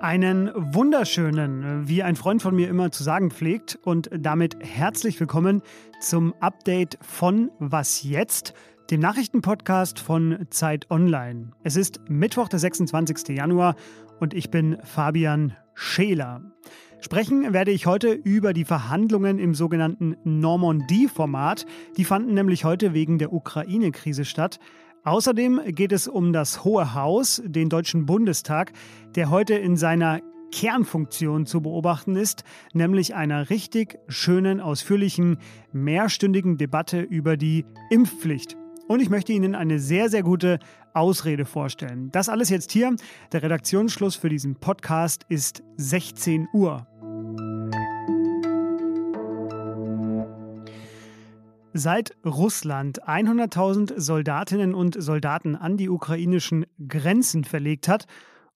Einen wunderschönen, wie ein Freund von mir immer zu sagen pflegt, und damit herzlich willkommen zum Update von Was jetzt, dem Nachrichtenpodcast von Zeit Online. Es ist Mittwoch, der 26. Januar, und ich bin Fabian Scheler. Sprechen werde ich heute über die Verhandlungen im sogenannten Normandie-Format. Die fanden nämlich heute wegen der Ukraine-Krise statt. Außerdem geht es um das Hohe Haus, den Deutschen Bundestag, der heute in seiner Kernfunktion zu beobachten ist, nämlich einer richtig schönen, ausführlichen, mehrstündigen Debatte über die Impfpflicht. Und ich möchte Ihnen eine sehr, sehr gute Ausrede vorstellen. Das alles jetzt hier. Der Redaktionsschluss für diesen Podcast ist 16 Uhr. Seit Russland 100.000 Soldatinnen und Soldaten an die ukrainischen Grenzen verlegt hat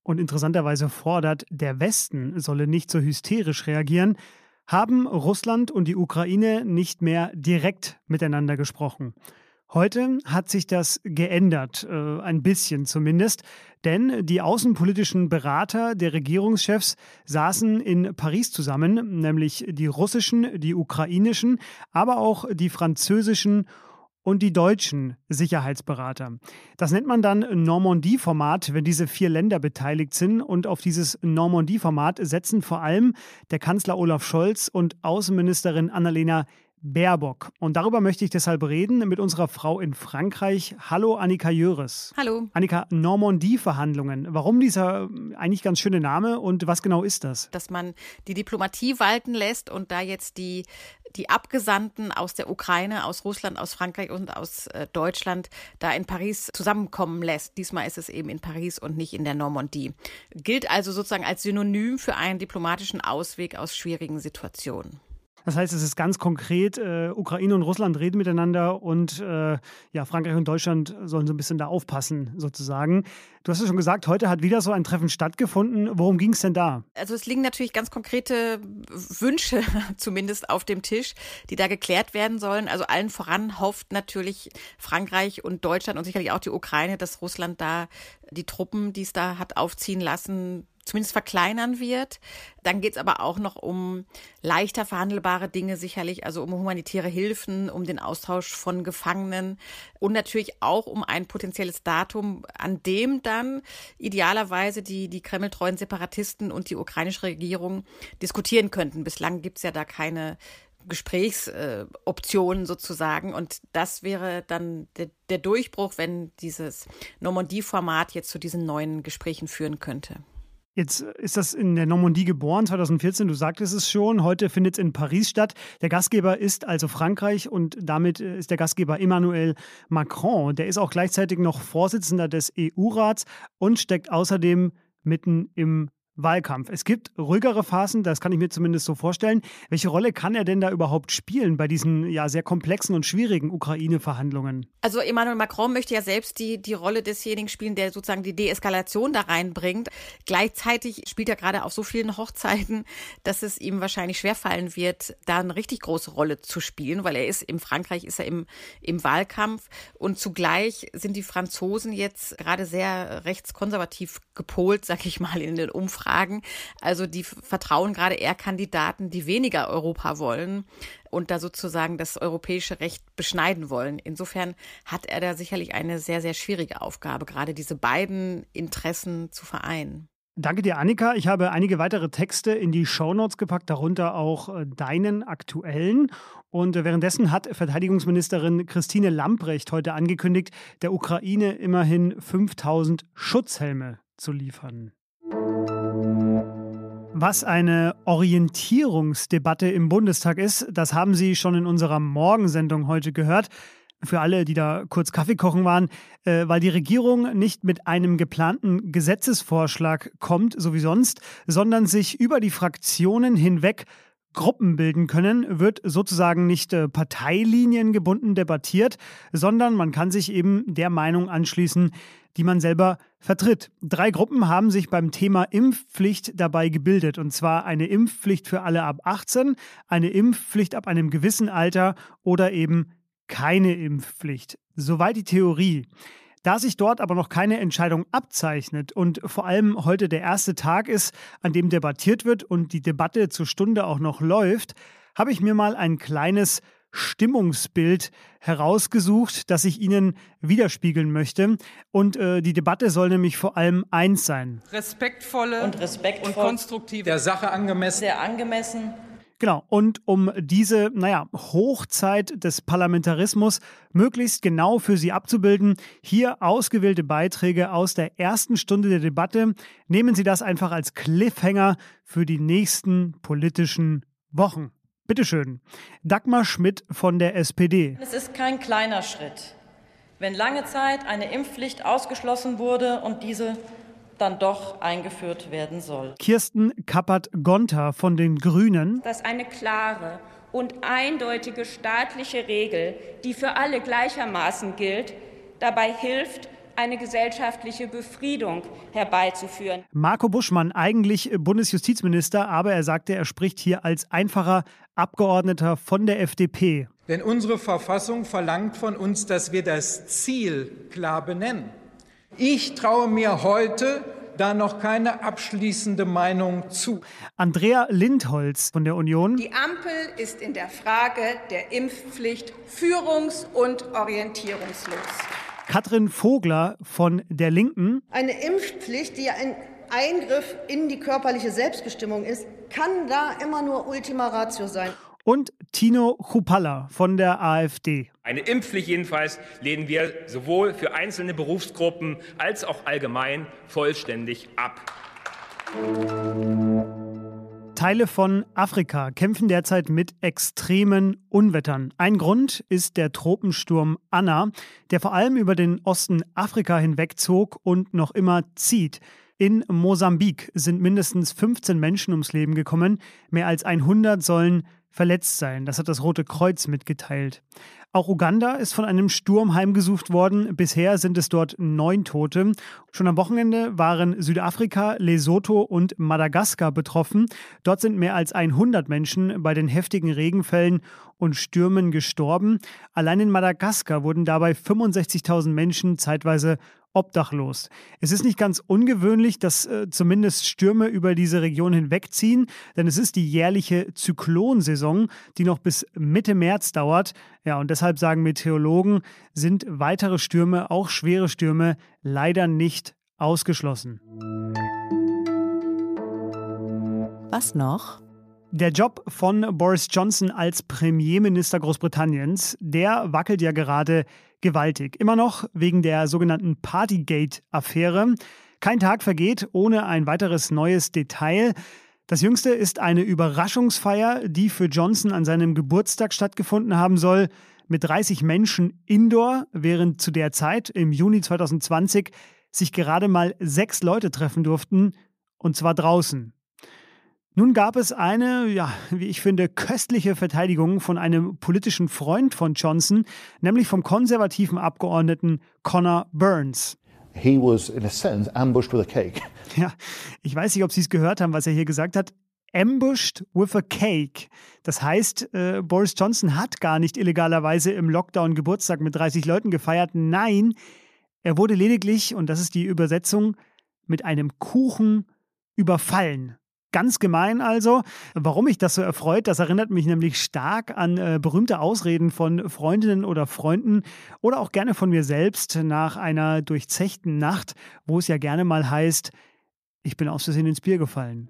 und interessanterweise fordert, der Westen solle nicht so hysterisch reagieren, haben Russland und die Ukraine nicht mehr direkt miteinander gesprochen. Heute hat sich das geändert, äh, ein bisschen zumindest, denn die außenpolitischen Berater der Regierungschefs saßen in Paris zusammen, nämlich die russischen, die ukrainischen, aber auch die französischen und die deutschen Sicherheitsberater. Das nennt man dann Normandie-Format, wenn diese vier Länder beteiligt sind. Und auf dieses Normandie-Format setzen vor allem der Kanzler Olaf Scholz und Außenministerin Annalena Baerbock. Und darüber möchte ich deshalb reden mit unserer Frau in Frankreich. Hallo Annika Jöres. Hallo. Annika, Normandie-Verhandlungen. Warum dieser eigentlich ganz schöne Name und was genau ist das? Dass man die Diplomatie walten lässt und da jetzt die, die Abgesandten aus der Ukraine, aus Russland, aus Frankreich und aus äh, Deutschland da in Paris zusammenkommen lässt. Diesmal ist es eben in Paris und nicht in der Normandie. Gilt also sozusagen als Synonym für einen diplomatischen Ausweg aus schwierigen Situationen. Das heißt, es ist ganz konkret, äh, Ukraine und Russland reden miteinander und äh, ja, Frankreich und Deutschland sollen so ein bisschen da aufpassen, sozusagen. Du hast ja schon gesagt, heute hat wieder so ein Treffen stattgefunden. Worum ging es denn da? Also es liegen natürlich ganz konkrete Wünsche zumindest auf dem Tisch, die da geklärt werden sollen. Also allen voran hofft natürlich Frankreich und Deutschland und sicherlich auch die Ukraine, dass Russland da die Truppen, die es da hat aufziehen lassen, zumindest verkleinern wird. Dann geht es aber auch noch um leichter verhandelbare Dinge sicherlich, also um humanitäre Hilfen, um den Austausch von Gefangenen und natürlich auch um ein potenzielles Datum, an dem dann idealerweise die, die kremltreuen Separatisten und die ukrainische Regierung diskutieren könnten. Bislang gibt es ja da keine Gesprächsoptionen äh, sozusagen. Und das wäre dann der, der Durchbruch, wenn dieses Normandie-Format jetzt zu diesen neuen Gesprächen führen könnte. Jetzt ist das in der Normandie geboren, 2014, du sagtest es schon. Heute findet es in Paris statt. Der Gastgeber ist also Frankreich und damit äh, ist der Gastgeber Emmanuel Macron. Der ist auch gleichzeitig noch Vorsitzender des EU-Rats und steckt außerdem mitten im Wahlkampf. Es gibt ruhigere Phasen, das kann ich mir zumindest so vorstellen. Welche Rolle kann er denn da überhaupt spielen bei diesen ja sehr komplexen und schwierigen Ukraine-Verhandlungen? Also Emmanuel Macron möchte ja selbst die, die Rolle desjenigen spielen, der sozusagen die Deeskalation da reinbringt. Gleichzeitig spielt er gerade auf so vielen Hochzeiten, dass es ihm wahrscheinlich schwerfallen wird, da eine richtig große Rolle zu spielen, weil er ist in Frankreich, ist er im, im Wahlkampf und zugleich sind die Franzosen jetzt gerade sehr rechtskonservativ gepolt, sag ich mal, in den Umfragen Fragen. Also die vertrauen gerade eher Kandidaten, die weniger Europa wollen und da sozusagen das europäische Recht beschneiden wollen. Insofern hat er da sicherlich eine sehr, sehr schwierige Aufgabe, gerade diese beiden Interessen zu vereinen. Danke dir, Annika. Ich habe einige weitere Texte in die Shownotes gepackt, darunter auch äh, deinen aktuellen. Und äh, währenddessen hat Verteidigungsministerin Christine Lamprecht heute angekündigt, der Ukraine immerhin 5000 Schutzhelme zu liefern. Was eine Orientierungsdebatte im Bundestag ist, das haben Sie schon in unserer Morgensendung heute gehört. Für alle, die da kurz Kaffee kochen waren, äh, weil die Regierung nicht mit einem geplanten Gesetzesvorschlag kommt, so wie sonst, sondern sich über die Fraktionen hinweg Gruppen bilden können, wird sozusagen nicht äh, Parteilinien gebunden debattiert, sondern man kann sich eben der Meinung anschließen, die man selber vertritt. Drei Gruppen haben sich beim Thema Impfpflicht dabei gebildet, und zwar eine Impfpflicht für alle ab 18, eine Impfpflicht ab einem gewissen Alter oder eben keine Impfpflicht. Soweit die Theorie. Da sich dort aber noch keine Entscheidung abzeichnet und vor allem heute der erste Tag ist, an dem debattiert wird und die Debatte zur Stunde auch noch läuft, habe ich mir mal ein kleines Stimmungsbild herausgesucht, das ich Ihnen widerspiegeln möchte. Und äh, die Debatte soll nämlich vor allem eins sein. Respektvolle und, respektvoll und konstruktive. Der Sache angemessen. Sehr angemessen. Genau, und um diese, naja, Hochzeit des Parlamentarismus möglichst genau für Sie abzubilden, hier ausgewählte Beiträge aus der ersten Stunde der Debatte. Nehmen Sie das einfach als Cliffhanger für die nächsten politischen Wochen. Bitteschön. Dagmar Schmidt von der SPD. Es ist kein kleiner Schritt, wenn lange Zeit eine Impfpflicht ausgeschlossen wurde und diese dann doch eingeführt werden soll. Kirsten Kappert-Gonter von den Grünen. Dass eine klare und eindeutige staatliche Regel, die für alle gleichermaßen gilt, dabei hilft, eine gesellschaftliche Befriedung herbeizuführen. Marco Buschmann, eigentlich Bundesjustizminister, aber er sagte, er spricht hier als einfacher Abgeordneter von der FDP. Denn unsere Verfassung verlangt von uns, dass wir das Ziel klar benennen. Ich traue mir heute da noch keine abschließende Meinung zu. Andrea Lindholz von der Union. Die Ampel ist in der Frage der Impfpflicht führungs- und orientierungslos. Katrin Vogler von der Linken. Eine Impfpflicht, die ein Eingriff in die körperliche Selbstbestimmung ist, kann da immer nur Ultima Ratio sein und Tino Chupalla von der AfD. Eine Impfpflicht jedenfalls lehnen wir sowohl für einzelne Berufsgruppen als auch allgemein vollständig ab. Teile von Afrika kämpfen derzeit mit extremen Unwettern. Ein Grund ist der Tropensturm Anna, der vor allem über den Osten Afrika hinwegzog und noch immer zieht. In Mosambik sind mindestens 15 Menschen ums Leben gekommen, mehr als 100 sollen verletzt sein. Das hat das Rote Kreuz mitgeteilt. Auch Uganda ist von einem Sturm heimgesucht worden. Bisher sind es dort neun Tote. Schon am Wochenende waren Südafrika, Lesotho und Madagaskar betroffen. Dort sind mehr als 100 Menschen bei den heftigen Regenfällen und Stürmen gestorben. Allein in Madagaskar wurden dabei 65.000 Menschen zeitweise obdachlos. Es ist nicht ganz ungewöhnlich, dass äh, zumindest Stürme über diese Region hinwegziehen, denn es ist die jährliche Zyklonsaison, die noch bis Mitte März dauert. Ja, und deshalb sagen Meteorologen, sind weitere Stürme, auch schwere Stürme, leider nicht ausgeschlossen. Was noch? Der Job von Boris Johnson als Premierminister Großbritanniens, der wackelt ja gerade gewaltig. Immer noch wegen der sogenannten Partygate-Affäre. Kein Tag vergeht ohne ein weiteres neues Detail. Das jüngste ist eine Überraschungsfeier, die für Johnson an seinem Geburtstag stattgefunden haben soll, mit 30 Menschen indoor, während zu der Zeit im Juni 2020 sich gerade mal sechs Leute treffen durften, und zwar draußen. Nun gab es eine, ja, wie ich finde, köstliche Verteidigung von einem politischen Freund von Johnson, nämlich vom konservativen Abgeordneten Connor Burns. He was, in a sense, ambushed with a cake. Ja, ich weiß nicht, ob Sie es gehört haben, was er hier gesagt hat. Ambushed with a cake. Das heißt, äh, Boris Johnson hat gar nicht illegalerweise im Lockdown Geburtstag mit 30 Leuten gefeiert. Nein, er wurde lediglich, und das ist die Übersetzung, mit einem Kuchen überfallen. Ganz gemein also. Warum mich das so erfreut, das erinnert mich nämlich stark an äh, berühmte Ausreden von Freundinnen oder Freunden oder auch gerne von mir selbst nach einer durchzechten Nacht, wo es ja gerne mal heißt, ich bin aus Versehen ins Bier gefallen.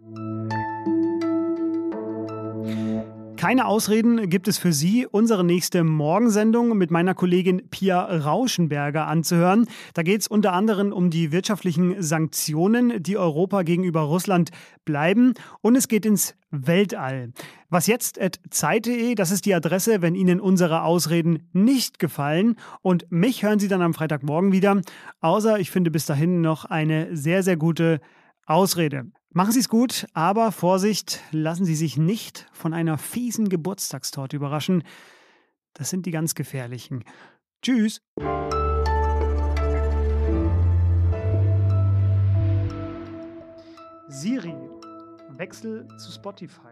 Keine Ausreden gibt es für Sie, unsere nächste Morgensendung mit meiner Kollegin Pia Rauschenberger anzuhören. Da geht es unter anderem um die wirtschaftlichen Sanktionen, die Europa gegenüber Russland bleiben. Und es geht ins Weltall. Was jetzt at Zeit.de, das ist die Adresse, wenn Ihnen unsere Ausreden nicht gefallen. Und mich hören Sie dann am Freitagmorgen wieder. Außer ich finde bis dahin noch eine sehr, sehr gute Ausrede. Machen Sie es gut, aber Vorsicht, lassen Sie sich nicht von einer fiesen Geburtstagstorte überraschen. Das sind die ganz gefährlichen. Tschüss. Siri, Wechsel zu Spotify.